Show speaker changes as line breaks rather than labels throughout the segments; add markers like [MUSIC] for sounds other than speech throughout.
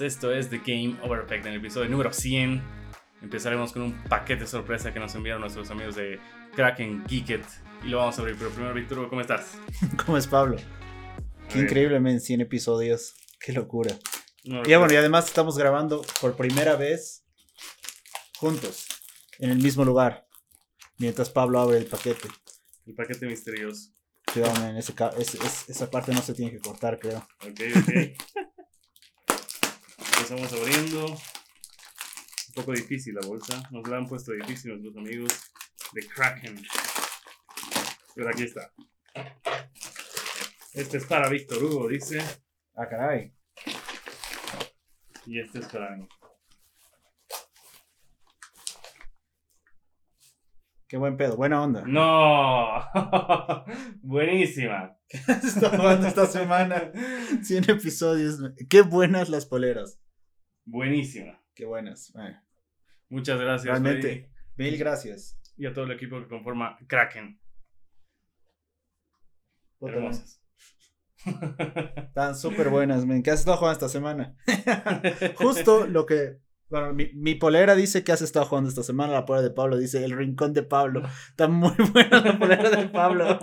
todos, esto es The Game Over Effect en el episodio número 100. Empezaremos con un paquete sorpresa que nos enviaron nuestros amigos de Kraken Geeket y lo vamos a abrir. Pero primero, Víctor, ¿cómo estás? [LAUGHS]
¿Cómo es Pablo? Qué increíble, men, 100 episodios. Qué locura.
No,
Y bueno, y además estamos grabando por primera vez juntos, en el mismo lugar, mientras Pablo abre el paquete.
El paquete misterioso.
Cuidado, men, ese ese- es- esa parte no se tiene que cortar, creo.
Ok, ok. [LAUGHS] Empezamos abriendo. Un poco difícil la bolsa. Nos la han puesto difícil nuestros amigos de Kraken. Pero aquí está. Este es para Víctor Hugo, dice.
Ah, caray.
Y este es para mí.
Qué buen pedo, buena onda.
¡No! [LAUGHS] Buenísima.
Está jugando [LAUGHS] esta semana. 100 episodios. Qué buenas las poleras.
Buenísima.
Qué buenas.
Muchas gracias.
realmente,
Freddy,
mil gracias.
Y a todo el equipo que conforma Kraken.
Puta,
Hermosas.
Están súper buenas, men. ¿Qué has estado jugando esta semana? [LAUGHS] Justo lo que. Bueno, mi, mi polera dice que has estado jugando esta semana. La polera de Pablo dice el rincón de Pablo. Está muy [LAUGHS] buena la polera de Pablo.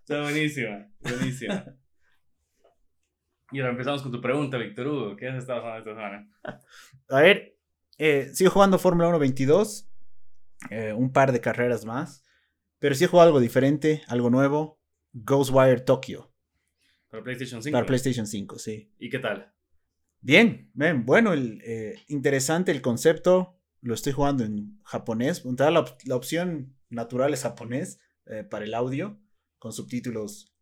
Está buenísima, buenísima. Y ahora empezamos con tu pregunta, Víctor Hugo. ¿Qué has estado jugando esta semana?
A ver, eh, sigo jugando Fórmula 1 22. eh, un par de carreras más. Pero sí he jugado algo diferente, algo nuevo. Ghostwire Tokyo.
Para PlayStation 5.
Para PlayStation 5, sí.
¿Y qué tal?
Bien, bien, bueno, el, eh, interesante el concepto. Lo estoy jugando en japonés. La, op- la opción natural es japonés para el audio, con subtítulos.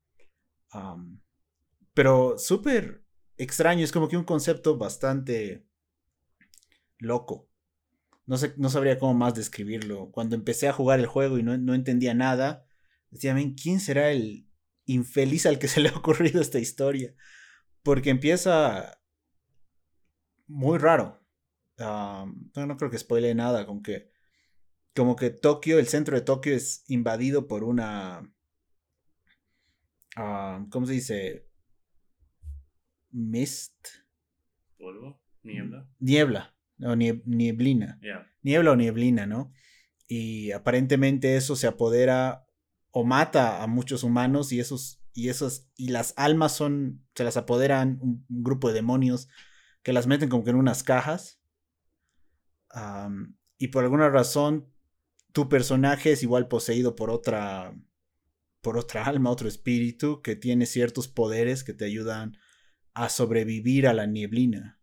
Pero súper extraño, es como que un concepto bastante loco. No, sé, no sabría cómo más describirlo. Cuando empecé a jugar el juego y no, no entendía nada, decía, "Men, ¿quién será el infeliz al que se le ha ocurrido esta historia? Porque empieza muy raro. Am, no, creo que spoile nada, con que como que Tokio, el centro de Tokio es invadido por una am, ¿cómo se dice? Mist,
¿Polvo? ¿Niebla?
niebla, o nie- nieblina, niebla o nieblina, ¿no? Y aparentemente eso se apodera o mata a muchos humanos y esos y esos y las almas son se las apoderan un, un grupo de demonios que las meten como que en unas cajas y por alguna razón tu personaje es igual poseído por otra por otra alma otro espíritu que tiene ciertos poderes que te ayudan a sobrevivir a la nieblina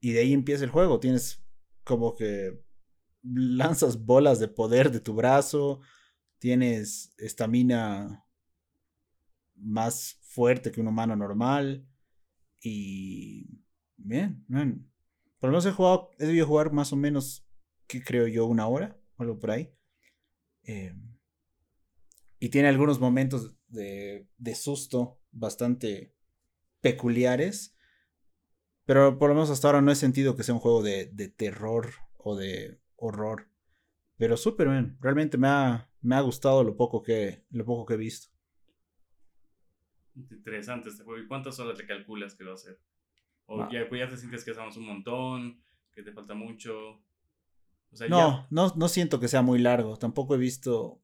y de ahí empieza el juego tienes como que lanzas bolas de poder de tu brazo tienes estamina más fuerte que un humano normal. Y bien, bien. Por lo menos he jugado, he debido jugar más o menos, que creo yo, una hora, algo por ahí. Eh, y tiene algunos momentos de, de susto bastante peculiares. Pero por lo menos hasta ahora no he sentido que sea un juego de, de terror o de horror. Pero súper bien. Realmente me ha, me ha gustado lo poco que, lo poco que he visto.
Interesante este juego. ¿Y cuántas horas le calculas que va a ser? ¿O
Ah.
ya, pues ya te sientes que hacemos un montón? ¿Que te falta mucho? O sea,
No,
ya-
no, no siento que sea muy largo. Tampoco he visto.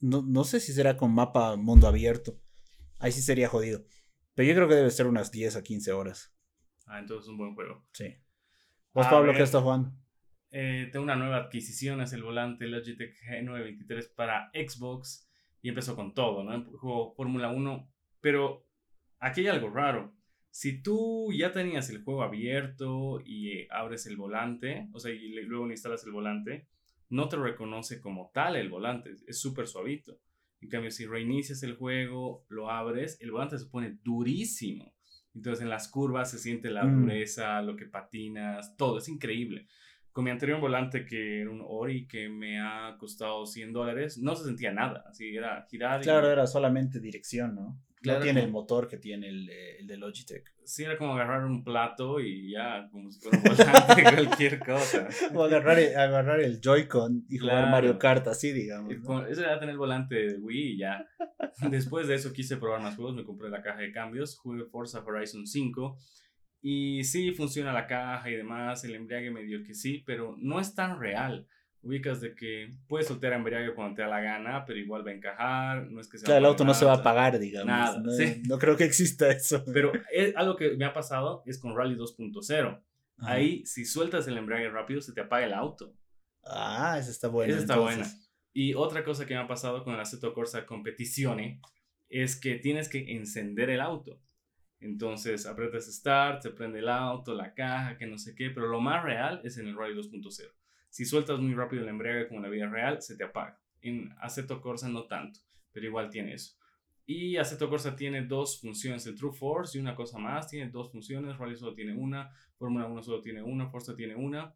No, no sé si será con mapa mundo abierto. Ahí sí sería jodido. Pero yo creo que debe ser unas 10 a 15 horas.
Ah, entonces es un buen juego.
Sí. ¿Vos,
A
Pablo,
ver.
qué estás jugando?
Eh, tengo una nueva adquisición, es el volante Logitech G923 para Xbox y empezó con todo, ¿no? Juego Fórmula 1, pero aquí hay algo raro. Si tú ya tenías el juego abierto y eh, abres el volante, o sea, y luego le instalas el volante, no te reconoce como tal el volante, es súper suavito. En cambio, si reinicias el juego, lo abres, el volante se pone durísimo. Entonces en las curvas se siente la
Mm.
dureza, lo que patinas, todo, es increíble. con mi anterior volante que era un Ori que me ha costado 100 dólares, no se sentía nada, así era girar.
Claro, era solamente dirección, ¿no? No tiene el motor que tiene el, el, de Logitech.
Sí, era como agarrar un plato y ya, como si fuera un volante, [LAUGHS] cualquier cosa.
O agarrar, agarrar el Joy-Con y jugar Mario Kart, así digamos.
Eso era tener el volante de Wii y ya. [LAUGHS] Después de eso quise probar más juegos, me compré la caja de cambios, jugué Forza Horizon 5 y sí funciona la caja y demás, el embriague medio que sí, pero no es tan real ubicas de que puedes soltar embriague cuando te da la gana, pero igual va a encajar, no es que
sea... Claro, el auto no se va a apagar, digamos. Nada, no, sí. no creo que exista eso.
Pero es, algo que me ha pasado es con Rally 2.0. Ahí, si sueltas el embriague rápido, se te apaga el auto.
Ah, esa está buena.
Esa está buena. Y otra cosa que me ha pasado con el Assetto Corsa Competizione es que tienes que encender el auto. Entonces, aprietas Start, se prende el auto, la caja, que no sé qué, pero lo más real es en el Rally 2.0. Si sueltas muy rápido el embriague como en la vida real, se te apaga. En Aceto Corsa no tanto, pero igual tiene eso. Y Aceto Corsa tiene dos funciones, el True Force y una cosa más, tiene dos funciones, Rally solo tiene una, Fórmula 1 solo tiene una, Forza tiene una.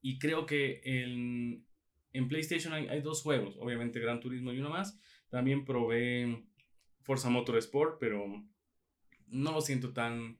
Y creo que en, en PlayStation hay, dos juegos, obviamente Gran Turismo y uno más. También probé Forza Motorsport, pero no lo siento tan,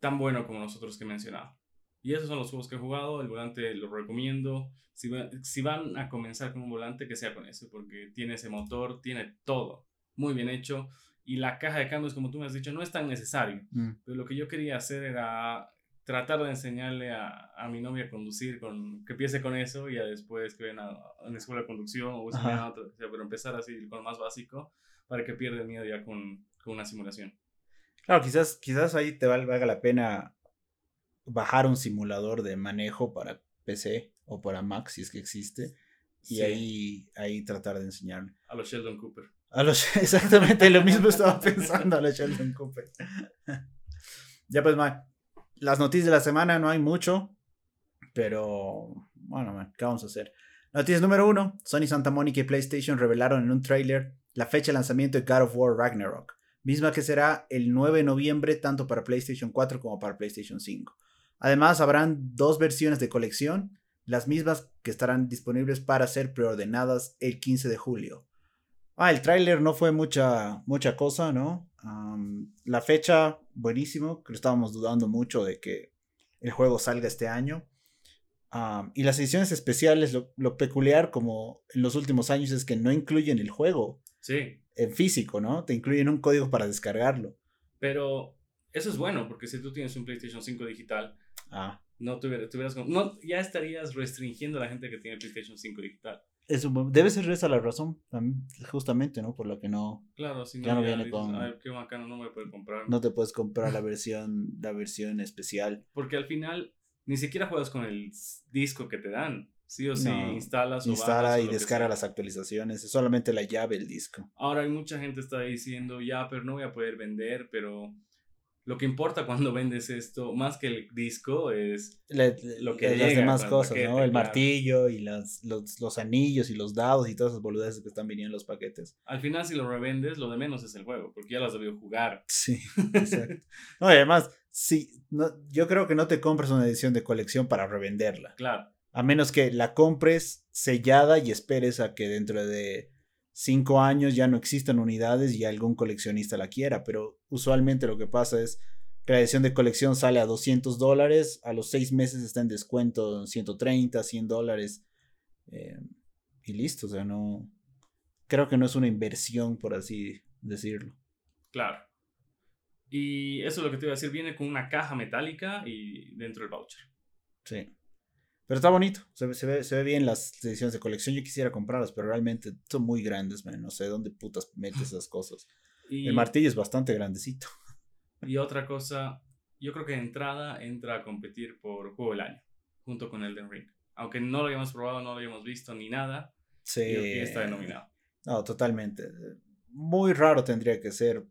tan bueno como los otros que he mencionado. Y esos son los juegos que he jugado. El volante lo recomiendo. Si, si van a comenzar con un volante, que sea con ese, porque tiene ese motor, tiene todo muy bien hecho. Y la caja de cambios, como tú me has dicho, no es tan necesario. Mm. Pero lo que yo quería hacer era tratar de enseñarle a, a, mi novia a conducir, con, que empiece con eso y ya después que vayan a, una escuela de conducción o a otra, pero empezar así con lo más básico para que pierda el miedo ya con, con una simulación.
Claro, quizás, quizás ahí te valga la pena bajar un simulador de manejo para PC o para Mac, si es que existe, y ahí, ahí tratar de enseñarle.
A los Sheldon Cooper.
A los, [LAUGHS] exactamente, lo mismo estaba pensando a los Sheldon Cooper. [LAUGHS] ya pues, man, las noticias de la semana no hay mucho, pero bueno, man, ¿qué vamos a hacer? Noticias número uno, Sony Santa Mónica y PlayStation revelaron en un trailer la fecha de lanzamiento de God of War Ragnarok, misma que será el 9 de noviembre tanto para PlayStation 4 como para PlayStation 5. Además, habrán dos versiones de colección, las mismas que estarán disponibles para ser preordenadas el 15 de julio. Ah, el tráiler no fue mucha, mucha cosa, ¿no? la fecha, buenísimo, que estábamos dudando mucho de que el juego salga este año. y las ediciones especiales, lo, lo, peculiar como en los últimos años es que no incluyen el juego.
Sí.
En físico, ¿no? Te incluyen un código para descargarlo.
Pero eso es bueno, porque si tú tienes un PlayStation 5 digital, Ah. No tuvieras, no, ya estarías restringiendo a la gente que tiene PlayStation 5 digital.
Eso, debe ser esa la razón, justamente, ¿no? Por lo que no.
Claro, si no, viene con. qué bacano, no me puedo comprar.
No te puedes comprar la [LAUGHS] versión, la versión especial.
Porque al final ni siquiera juegas con el disco que te dan. Sí o sí, instalas
o Instala y descarga las actualizaciones, es solamente la llave el disco.
Ahora hay mucha gente está diciendo, ya, pero no voy a poder vender, pero lo que importa cuando vendes esto, más que el disco, es
lo que las demás cosas, ¿no? El martillo y las, los, anillos y los dados y todas esas boludeces que están viniendo en los paquetes.
Al final, si lo revendes, lo de menos es el juego, porque ya las debió jugar.
Sí, [LAUGHS] exacto. no, y además, sí, no, yo creo que no te compres una edición de colección para revenderla.
Claro.
A menos que la compres sellada y esperes a que dentro de cinco años ya no existan unidades y algún coleccionista la quiera, pero usualmente lo que pasa es que la edición de colección sale a 200 dólares, a los seis meses está en descuento 130, 100 dólares eh, y listo, o sea, no, creo que no es una inversión, por así decirlo.
Claro. Y eso es lo que te iba a decir, viene con una caja metálica y dentro del voucher.
Sí. Pero está bonito, se ve, se, ve, bien las ediciones de colección. Yo quisiera comprarlas, pero realmente son muy grandes, man. No sé dónde putas metes esas cosas. El martillo es bastante grandecito.
Y otra cosa, yo creo que de entrada entra a competir por Juego del Año, junto con Elden Ring. Aunque no lo hayamos probado, no lo hayamos visto ni nada, sí. que está denominado.
No, totalmente. Muy raro tendría que ser.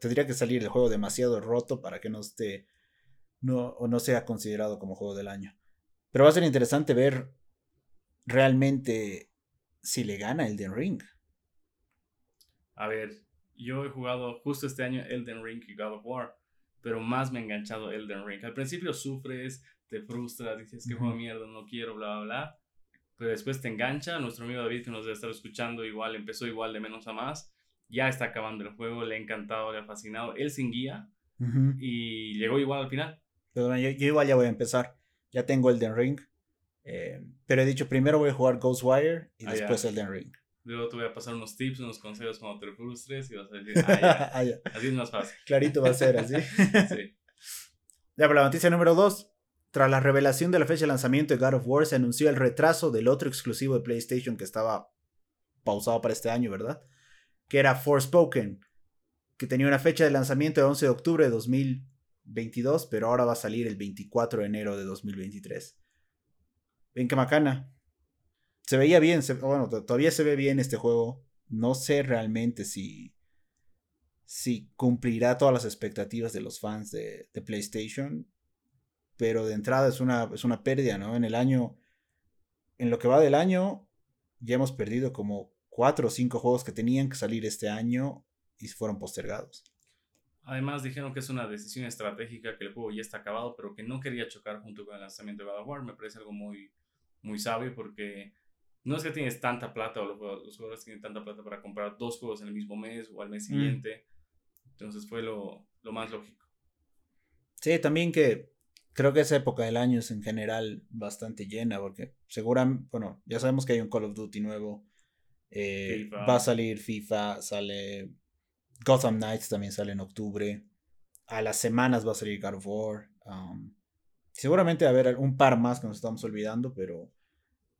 Tendría que salir el juego demasiado roto para que no esté. No, o no sea considerado como juego del año. Pero va a ser interesante ver realmente si le gana Elden Ring.
A ver, yo he jugado justo este año Elden Ring y God of War, pero más me ha enganchado Elden Ring. Al principio sufres, te frustras, dices que juego mierda, no quiero, bla, bla, bla. Pero después te engancha. Nuestro amigo David, que nos debe estar escuchando, igual empezó igual de menos a más. Ya está acabando el juego, le ha encantado, le ha fascinado. Él sin guía y llegó igual al final.
Pero yo, igual ya voy a empezar. Ya tengo el Den Ring. Eh, pero he dicho, primero voy a jugar Ghostwire y ah, después el Den Ring.
Luego te voy a pasar unos tips, unos consejos cuando te frustres y vas a decir, ah, [LAUGHS] ah, ya. Así es más fácil.
Clarito va a ser así. [LAUGHS] sí. Ya, pero la noticia número 2. Tras la revelación de la fecha de lanzamiento de God of War, se anunció el retraso del otro exclusivo de PlayStation que estaba pausado para este año, ¿verdad? Que era Forspoken, que tenía una fecha de lanzamiento de 11 de octubre de 2022, pero ahora va a salir el 24 de enero de 2023. Ven qué macana. Se veía bien, bueno, todavía se ve bien este juego. No sé realmente si si cumplirá todas las expectativas de los fans de, PlayStation. Pero de entrada es una, es una pérdida, ¿no? En el año, en lo que va del año, ya hemos perdido como cuatro o cinco juegos que tenían que salir este año y fueron postergados.
Además dijeron que es una decisión estratégica, que el juego ya está acabado, pero que no quería chocar junto con el lanzamiento de God of War. Me parece algo muy, muy sabio porque no es que tienes tanta plata o los, jugadores tienen tanta plata para comprar dos juegos en el mismo mes o al mes mm. siguiente. Entonces fue lo, más lógico.
Sí, también que creo que esa época del año es en general bastante llena, porque seguramente, bueno, ya sabemos que hay un Call of Duty nuevo. Eh, va a salir FIFA, sale Gotham Knights también sale en octubre. A las semanas va a salir God of War. Um, seguramente va a haber un par más que nos estamos olvidando, pero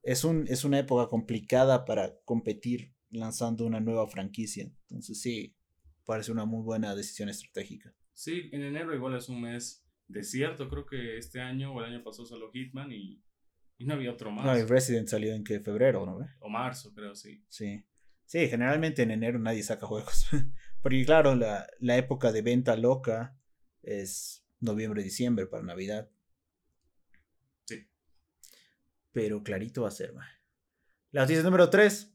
es, un, es una época complicada para competir lanzando una nueva franquicia. Entonces sí, parece una muy buena decisión estratégica.
Sí, en enero igual es un mes desierto, creo que este año o el año pasado solo Hitman y, no había otro más.
No, y Resident salió en que febrero, ¿no?
O marzo, creo, sí.
Sí. Sí, generalmente en enero nadie saca juegos. [LAUGHS] Porque claro, la, la época de venta loca es noviembre, diciembre para Navidad. Sí. Pero clarito va a ser, La noticia número 3.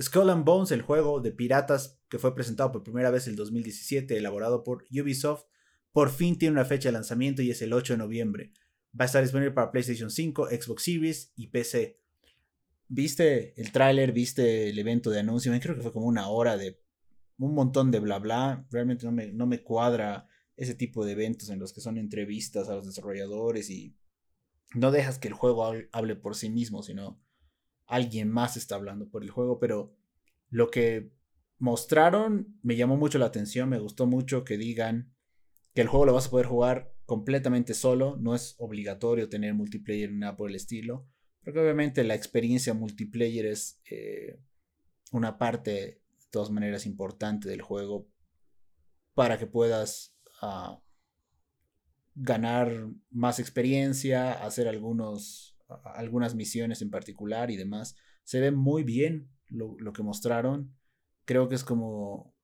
Skull and Bones, el juego de piratas que fue presentado por primera vez en el 2017, elaborado por Ubisoft, por fin tiene una fecha de lanzamiento y es el 8 de noviembre. Va a estar disponible para PlayStation 5, Xbox Series y PC. ¿Viste el tráiler? ¿Viste el evento de anuncio? Creo que fue como una hora de un montón de bla bla. Realmente no me, no me cuadra ese tipo de eventos en los que son entrevistas a los desarrolladores y no dejas que el juego hable por sí mismo, sino alguien más está hablando por el juego, pero lo que mostraron me llamó mucho la atención, me gustó mucho que digan que el juego lo vas a poder jugar completamente solo, no es obligatorio tener multiplayer ni nada por el estilo, porque obviamente la experiencia multiplayer es eh, una parte todas maneras importante del juego para que puedas ah, ganar más experiencia, hacer algunos algunas misiones en particular y demás. Se ve muy bien lo, que mostraron. Creo que es como,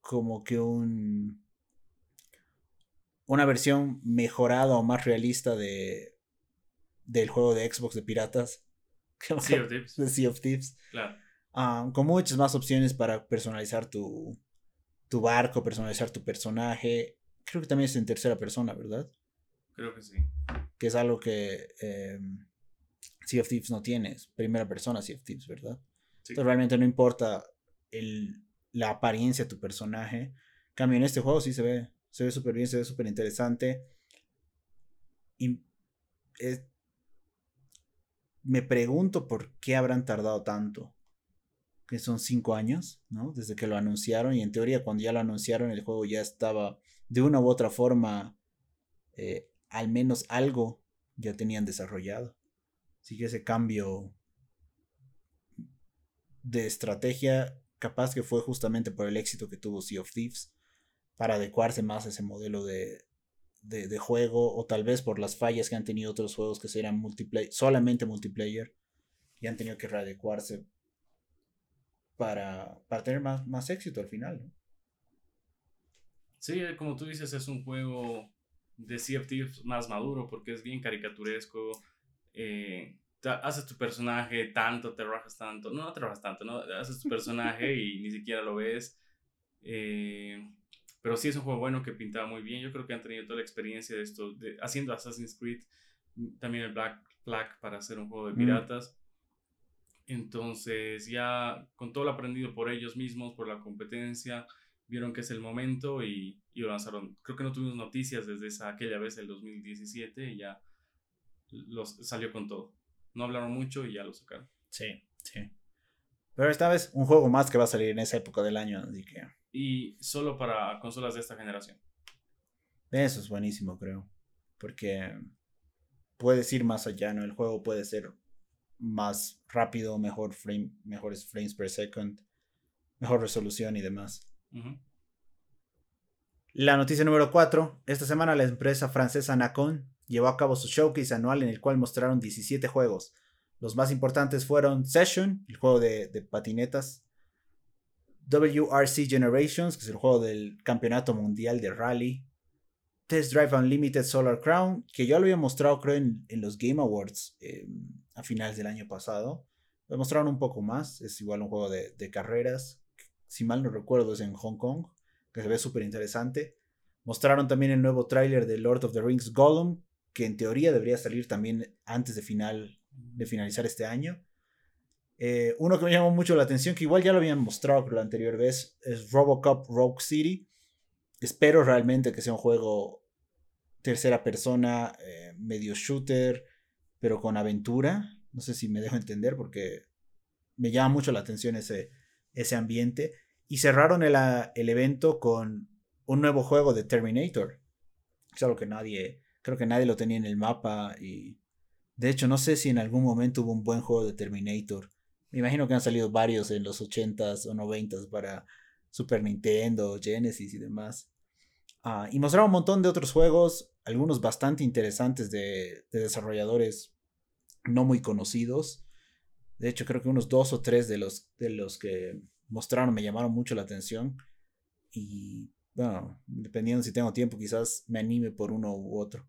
como que un, una versión mejorada o más realista de, del juego de Xbox de piratas. [LAUGHS]
Sea of Thieves.
De sea of Thieves. Claro. Ah, con muchas más opciones para personalizar tu, tu barco, personalizar tu personaje. Creo que también es en tercera persona, ¿verdad?
Creo que sí.
Que es algo que em, Sea of Thieves no tienes. Primera persona Sea of Thieves, ¿verdad? Entonces realmente no importa el, la apariencia de tu personaje. Cambio en este juego sí se ve. Se ve súper bien, se ve súper interesante. Y me pregunto por qué habrán tardado tanto. Que son cinco años, ¿no? Desde que lo anunciaron. Y en teoría, cuando ya lo anunciaron, el juego ya estaba de una u otra forma. Eh, al menos algo ya tenían desarrollado. Así que ese cambio de estrategia capaz que fue justamente por el éxito que tuvo Sea of Thieves para adecuarse más a ese modelo de, de, juego o tal vez por las fallas que han tenido otros juegos que eran multiplayer, solamente multiplayer y han tenido que readecuarse para, para tener más, más éxito al final.
Sí, como tú dices, es un juego de Sea of Thieves más maduro porque es bien caricaturesco, eh, haces tu personaje tanto, te rajas tanto, no, no te rajas tanto, ¿no? Haces tu personaje [LAUGHS] y ni siquiera lo ves. Eh, pero sí es un juego bueno que pintaba muy bien. Yo creo que han tenido toda la experiencia de esto, de, haciendo Assassin's Creed. también el Black Flag para hacer un juego de piratas. Entonces ya con todo lo aprendido por ellos mismos, por la competencia, vieron que es el momento y, y lo lanzaron. Creo que no tuvimos noticias desde esa, aquella vez, el 2017, y ya los, salió con todo. No hablaron mucho y ya lo sacaron.
Sí, sí. Pero esta vez un juego más que va a salir en esa época del año, así que...
Y solo para consolas de esta generación.
Eso es buenísimo, creo. Porque puedes ir más allá, ¿no? El juego puede ser más rápido, mejor frame, mejores frames per second, mejor resolución y demás. La noticia número 4. Esta semana la empresa francesa Nacon llevó a cabo su showcase anual en el cual mostraron 17 juegos. Los más importantes fueron Session, el juego de, de patinetas, WRC Generations, que es el juego del Campeonato Mundial de Rally, Test Drive Unlimited Solar Crown, que yo lo había mostrado creo en, los Game Awards em, a finales del año pasado. Lo mostraron un poco más, es igual un juego de, carreras, si mal no recuerdo es en Hong Kong, que se ve súper interesante. Mostraron también el nuevo tráiler de Lord of the Rings Gollum, que en teoría debería salir también antes de, final, de finalizar este año. Eh, uno que me llamó mucho la atención, que igual ya lo habían mostrado la anterior vez, es Robocop Rogue City. Espero realmente que sea un juego tercera persona, eh, medio shooter, pero con aventura. No sé si me dejo entender porque me llama mucho la atención ese, ese ambiente. Y cerraron el, el evento con un nuevo juego de Terminator. Es algo que nadie, creo que nadie lo tenía en el mapa y de hecho no sé si en algún momento hubo un buen juego de Terminator. Me imagino que han salido varios en los 80s o 90s para Super Nintendo, Genesis y demás. Ah, y mostraron un montón de otros juegos, algunos bastante interesantes de, de, desarrolladores no muy conocidos. De hecho, creo que unos dos o tres de los, de los que mostraron me llamaron mucho la atención. Y bueno, dependiendo si tengo tiempo, quizás me anime por uno u otro.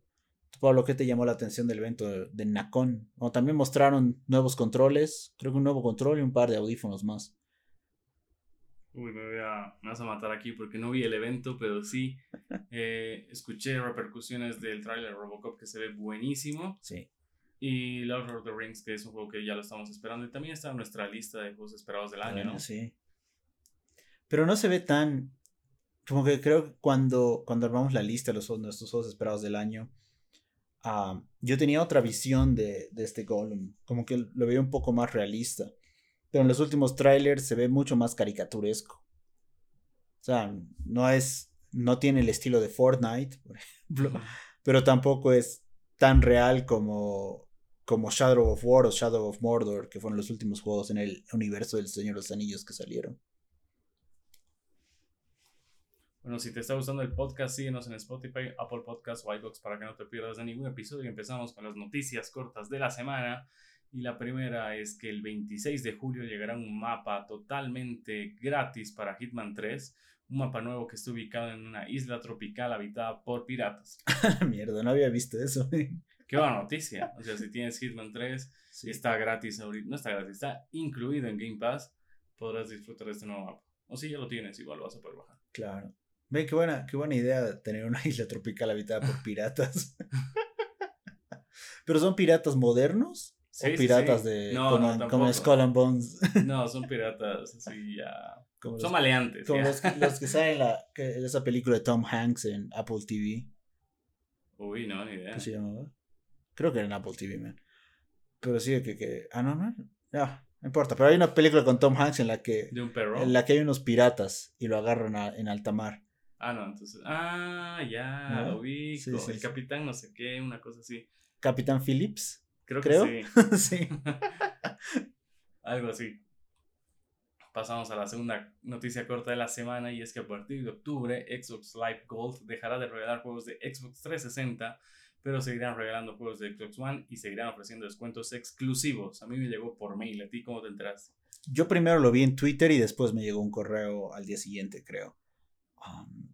Pablo, ¿qué te llamó la atención del evento de, Nacon? también mostraron nuevos controles, creo que un nuevo control y un par de audífonos más.
Uy, me, voy a, me vas a matar aquí porque no vi el evento, pero sí eh, escuché repercusiones del trailer Robocop que se ve buenísimo. Sí. Y Lord of the Rings, que es un juego que ya lo estamos esperando. Y también está en nuestra lista de juegos esperados del año, ¿no?
Sí. Pero no se ve tan como que creo que cuando, cuando armamos la lista de los, nuestros juegos esperados del año, ah, yo tenía otra visión de, de, este Gollum, como que lo veía un poco más realista. Pero en los últimos trailers se ve mucho más caricaturesco. O sea, no es, no tiene el estilo de Fortnite, por ejemplo, pero tampoco es tan real como, como Shadow of War o Shadow of Mordor, que fueron los últimos juegos en el universo del Señor de los Anillos que salieron.
Bueno, si te está gustando el podcast, síguenos en Spotify, Apple Podcasts o iBox para que no te pierdas de ningún episodio. Y empezamos con las noticias cortas de la semana. Y la primera es que el 26 de julio llegará un mapa totalmente gratis para Hitman 3. Un mapa nuevo que está ubicado en una isla tropical habitada por piratas. [LAUGHS]
Mierda, no había visto eso.
Qué buena noticia. O sea, si tienes Hitman 3 y está gratis ahorita, no está gratis, está incluido en Game Pass, podrás disfrutar de este nuevo mapa. O si ya lo tienes, igual lo vas a poder bajar.
Claro. Ve, qué buena, qué buena idea tener una [LAUGHS] isla tropical habitada por piratas. [LAUGHS] ¿Pero son piratas modernos? ¿O piratas de.
No, como,
no, como Skull and Bones?
No, son piratas así ya. son maleantes.
Como los, los, que salen en, la, esa película de Tom Hanks en Apple TV.
Uy, no, ni idea.
¿Qué se llamaba? Creo que era en Apple TV, man. Pero sí, que. que ah, no, no. No, no importa. Pero hay una película con Tom Hanks en la que.
De un perro.
En la que hay unos piratas y lo agarran en alta mar.
Ah, no, entonces. Ah, ya, lo ubico. el capitán, no sé qué, una cosa así.
Capitán Phillips.
Creo
que
sí. [LAUGHS] sí. [LAUGHS] Algo así. Pasamos a la segunda noticia corta de la semana y es que a partir de octubre Xbox Live Gold dejará de regalar juegos de Xbox 360, pero seguirán regalando juegos de Xbox One y seguirán ofreciendo descuentos exclusivos. A mí me llegó por mail, ¿a ti cómo te enteraste?
Yo primero lo vi en Twitter y después me llegó un correo al día siguiente, creo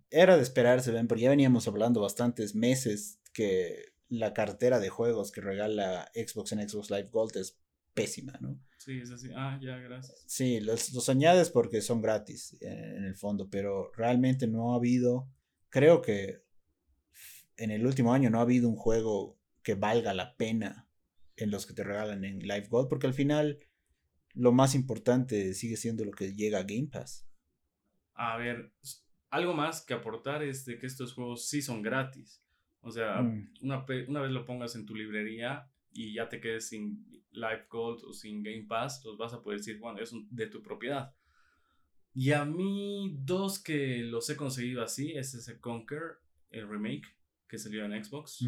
era de esperarse, ven, porque ya veníamos hablando bastantes meses que la cartera de juegos que regala Xbox en Xbox Live Gold es pésima, ¿no?
Sí, es así. Ah, ya, gracias.
Sí, los, los añades porque son gratis eh, en el fondo, pero realmente no ha habido, creo que en el último año no ha habido un juego que valga la pena en los que te regalan en Live Gold, porque al final lo más importante sigue siendo lo que llega a Game Pass.
A ver, algo más que aportar es de que estos juegos sí son gratis. O sea,
Mm.
una, una vez lo pongas en tu librería y ya te quedes sin Live Gold o sin Game Pass, los vas a poder decir, bueno, es un- de tu propiedad. Y a mí, dos que los he conseguido así, es ese Conquer, el remake que salió en Xbox,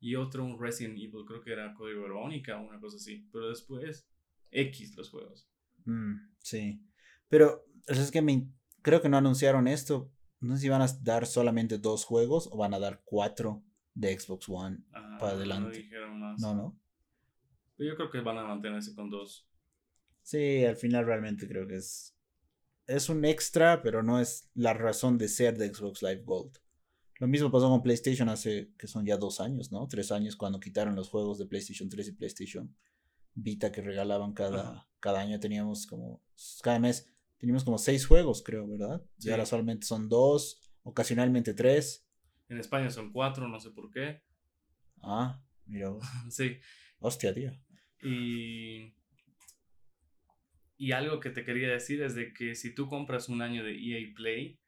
y otro un Resident Evil, creo que era Código Verónica o una cosa así. Pero después, X los juegos.
Mm, sí. Pero es que me, creo que no anunciaron esto. No sé si van a dar solamente dos juegos o van a dar cuatro de Xbox One
Ah,
para
no
adelante.
más.
No, no.
Pero yo creo que van a mantenerse con dos.
Sí, al final realmente creo que es. Es un extra, pero no es la razón de ser de Xbox Live Gold. Lo mismo pasó con PlayStation hace, que son ya dos años, ¿no? Tres años cuando quitaron los juegos de PlayStation 3 y PlayStation Vita que regalaban cada,
Ajá.
cada año. Teníamos como, cada mes, teníamos como seis juegos, creo, ¿verdad? Y
Sí.
ahora solamente son dos, ocasionalmente tres.
En España son cuatro, no sé por qué.
Ah, mira. [LAUGHS]
Sí.
Hostia, tío.
Y, y algo que te quería decir es de que si tú compras un año de EA Play,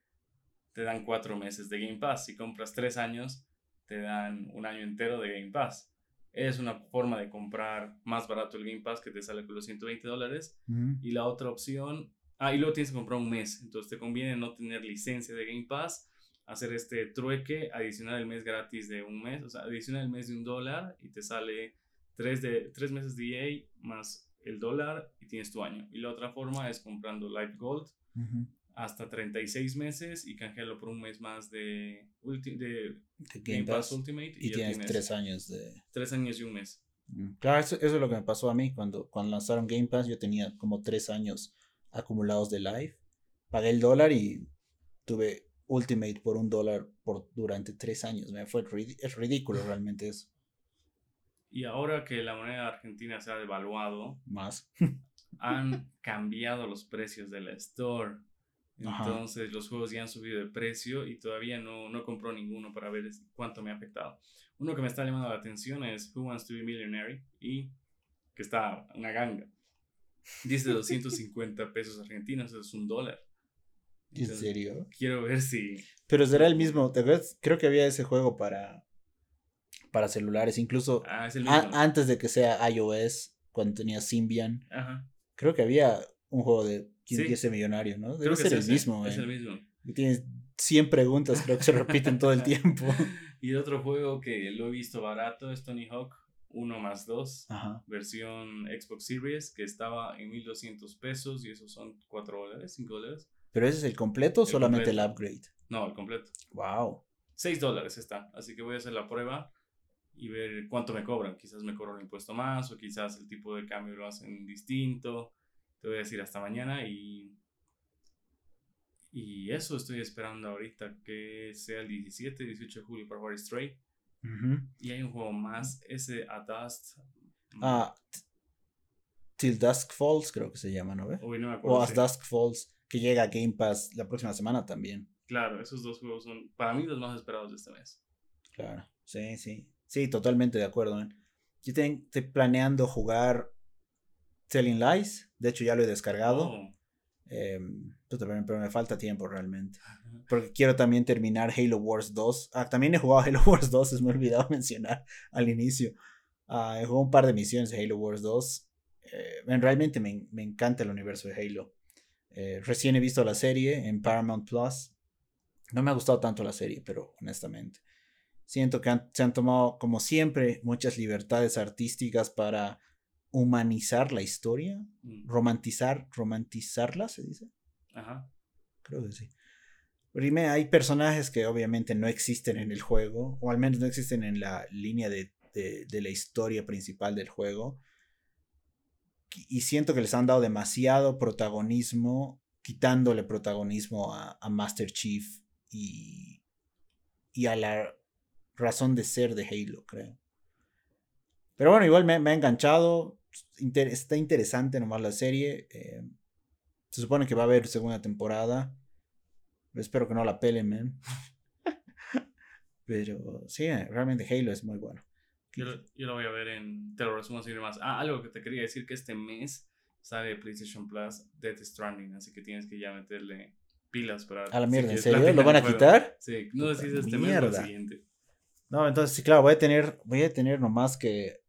te dan cuatro meses de Game Pass. Si compras tres años, te dan un año entero de Game Pass. Es una forma de comprar más barato el Game Pass que te sale con los 120 dólares. Y la otra opción, ah, y luego tienes que comprar un mes. Entonces te conviene no tener licencia de Game Pass, hacer este trueque, adicionar el mes gratis de un mes, o sea, adicionar el mes de un dólar y te sale tres, de, tres meses de EA más el dólar y tienes tu año. Y la otra forma es comprando Live Gold
Ujú.
hasta 36 meses y canjearlo por un mes más de, ulti- de
De
Game, Pass, Ultimate y,
Y tienes
tienes
tres años de.
tres años y un mes.
Mm, Claro, eso, eso es lo que me pasó a mí cuando, cuando lanzaron Game Pass. Yo tenía como tres años acumulados de live. Pagué el dólar y tuve Ultimate por un dólar por, durante tres años. Me fue es ridículo [LAUGHS] realmente eso.
Y ahora que la moneda argentina se ha devaluado,
Más. [LAUGHS]
han [LAUGHS] cambiado los precios de la store.
Ajá.
Entonces los juegos ya han subido de precio y todavía no, no compró ninguno para ver cuánto me ha afectado. Uno que me está llamando la atención es Who Wants to be Millionaire y que está una ganga. Dice 250 pesos argentinos, eso es un dólar.
¿En serio?
Quiero ver si...
Pero será el mismo. ¿te acuerdas? Creo que había ese juego para, para celulares. Incluso
Ah, es el
a- antes de que sea iOS, cuando tenía Symbian.
Ajá.
Creo que había un juego de ¿Quién
Sí.
quiere ser millonario? ¿no? Debe
Creo que
ser el
ese,
mismo.
Es
eh.
el mismo.
Y Tienes 100 preguntas, creo que se repiten todo el [LAUGHS] tiempo.
Y otro juego que lo he visto barato es Tony Hawk 1 más 2.
Ajá.
versión Xbox Series que estaba en 1200 pesos y esos son 4 dólares, 5 dólares.
¿Pero ese es el completo o
El
solamente
completo.
el upgrade?
No, el completo.
Wow.
6 dólares está, así que voy a hacer la prueba y ver cuánto me cobran. Quizás me cobran un impuesto más o quizás el tipo de cambio lo hacen distinto. Te voy a decir hasta mañana y... Y eso estoy esperando ahorita que sea el 17, 18 de julio para jugar Stray. Y hay un juego más, ese A Dust.
Ah, Till Dusk Falls, creo que se llama, ¿no? ve?
Uy, no me acuerdo.
O As Dusk Falls, que llega a Game Pass la próxima semana también.
Claro, esos dos juegos son para mí los más esperados de este mes.
Claro. Sí, sí. Sí, totalmente de acuerdo. man. Yo estoy planeando jugar Telling Lies. De hecho, ya lo he descargado.
Oh.
Puta, pero, me falta tiempo realmente. Porque quiero también terminar Halo Wars 2. Ah, también he jugado [LAUGHS] Halo Wars 2, se me olvidado [LAUGHS] mencionar al inicio. Ah, he jugado un par de misiones de Halo Wars 2. Eh, realmente me, me encanta el universo de Halo. Eh, recién he visto la serie en Paramount Plus. No me ha gustado tanto la serie, pero honestamente. Siento que han- se han tomado, como siempre, muchas libertades artísticas para humanizar la historia.
Mm.
Romantizar, romantizarla, se dice.
Ajá.
Creo que sí. Primero, hay personajes que obviamente no existen en el juego, o al menos no existen en la línea de, de- de la historia principal del juego. Y siento que les han dado demasiado protagonismo, quitándole protagonismo a, a Master Chief y, y a la razón de ser de Halo, creo. Pero bueno, igual me, me ha enganchado. Inter- está interesante nomás la serie. eh, se supone que va a haber segunda temporada. Espero que no la pelen, man. [LAUGHS] Pero sí, eh, realmente Halo es muy bueno.
Yo, lo- yo lo voy a ver en. Te lo resumo así más. Ah, algo que te quería decir: que este mes sale PlayStation Plus Death Stranding, así que tienes que ya meterle pilas para.
A la
si
mierda, ¿en serio? ¿Lo van a quitar?
Sí, no
Puta
este mes o el
mierda.
siguiente.
No, entonces sí, claro, voy a tener, voy a tener nomás que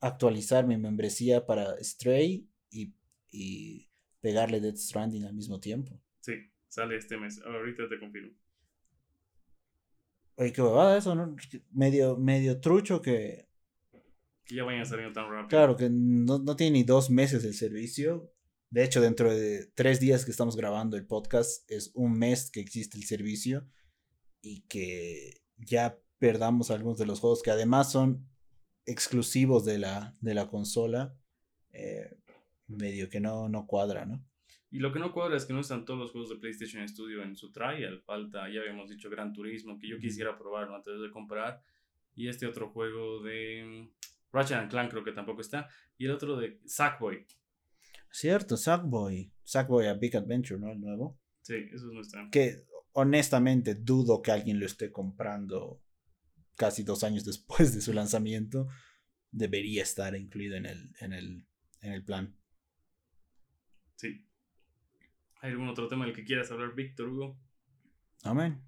actualizar mi membresía para Stray y, y pegarle Death Stranding al mismo tiempo.
Sí, sale este mes. Ahorita te confirmo.
Oye, qué huevada eso, ¿no? Medio, medio trucho que,
Que ya vayan saliendo tan rápido.
claro, que no, no tiene ni dos meses el servicio. De hecho, dentro de tres días que estamos grabando el podcast, es un mes que existe el servicio y que ya perdamos algunos de los juegos que además son exclusivos de la, de la consola. eh, medio que no, no cuadra, ¿no?
Y lo que no cuadra es que no están todos los juegos de PlayStation Studio en su trial. Falta, ya habíamos dicho, Gran Turismo, que yo quisiera probarlo antes de comprar. Y este otro juego de mm, Ratchet and Clank creo que tampoco está. Y el otro de Sackboy.
Cierto, Sackboy. Sackboy a Big Adventure, ¿no? El nuevo.
Sí, esos no están.
Que honestamente dudo que alguien lo esté comprando casi dos años después de su lanzamiento. Debería estar incluido en el, en el, en el plan.
Sí. ¿Hay algún otro tema del que quieras hablar, Víctor Hugo?
Amén.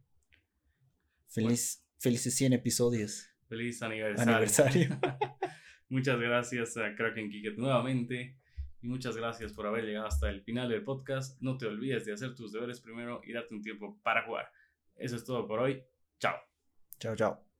Feliz, felices 100 episodios.
Feliz aniversario.
Aniversario. [LAUGHS]
muchas gracias a Kraken Kicket nuevamente. Y muchas gracias por haber llegado hasta el final del podcast. No te olvides de hacer tus deberes primero y darte un tiempo para jugar. Eso es todo por hoy. Chao.
chao, chao.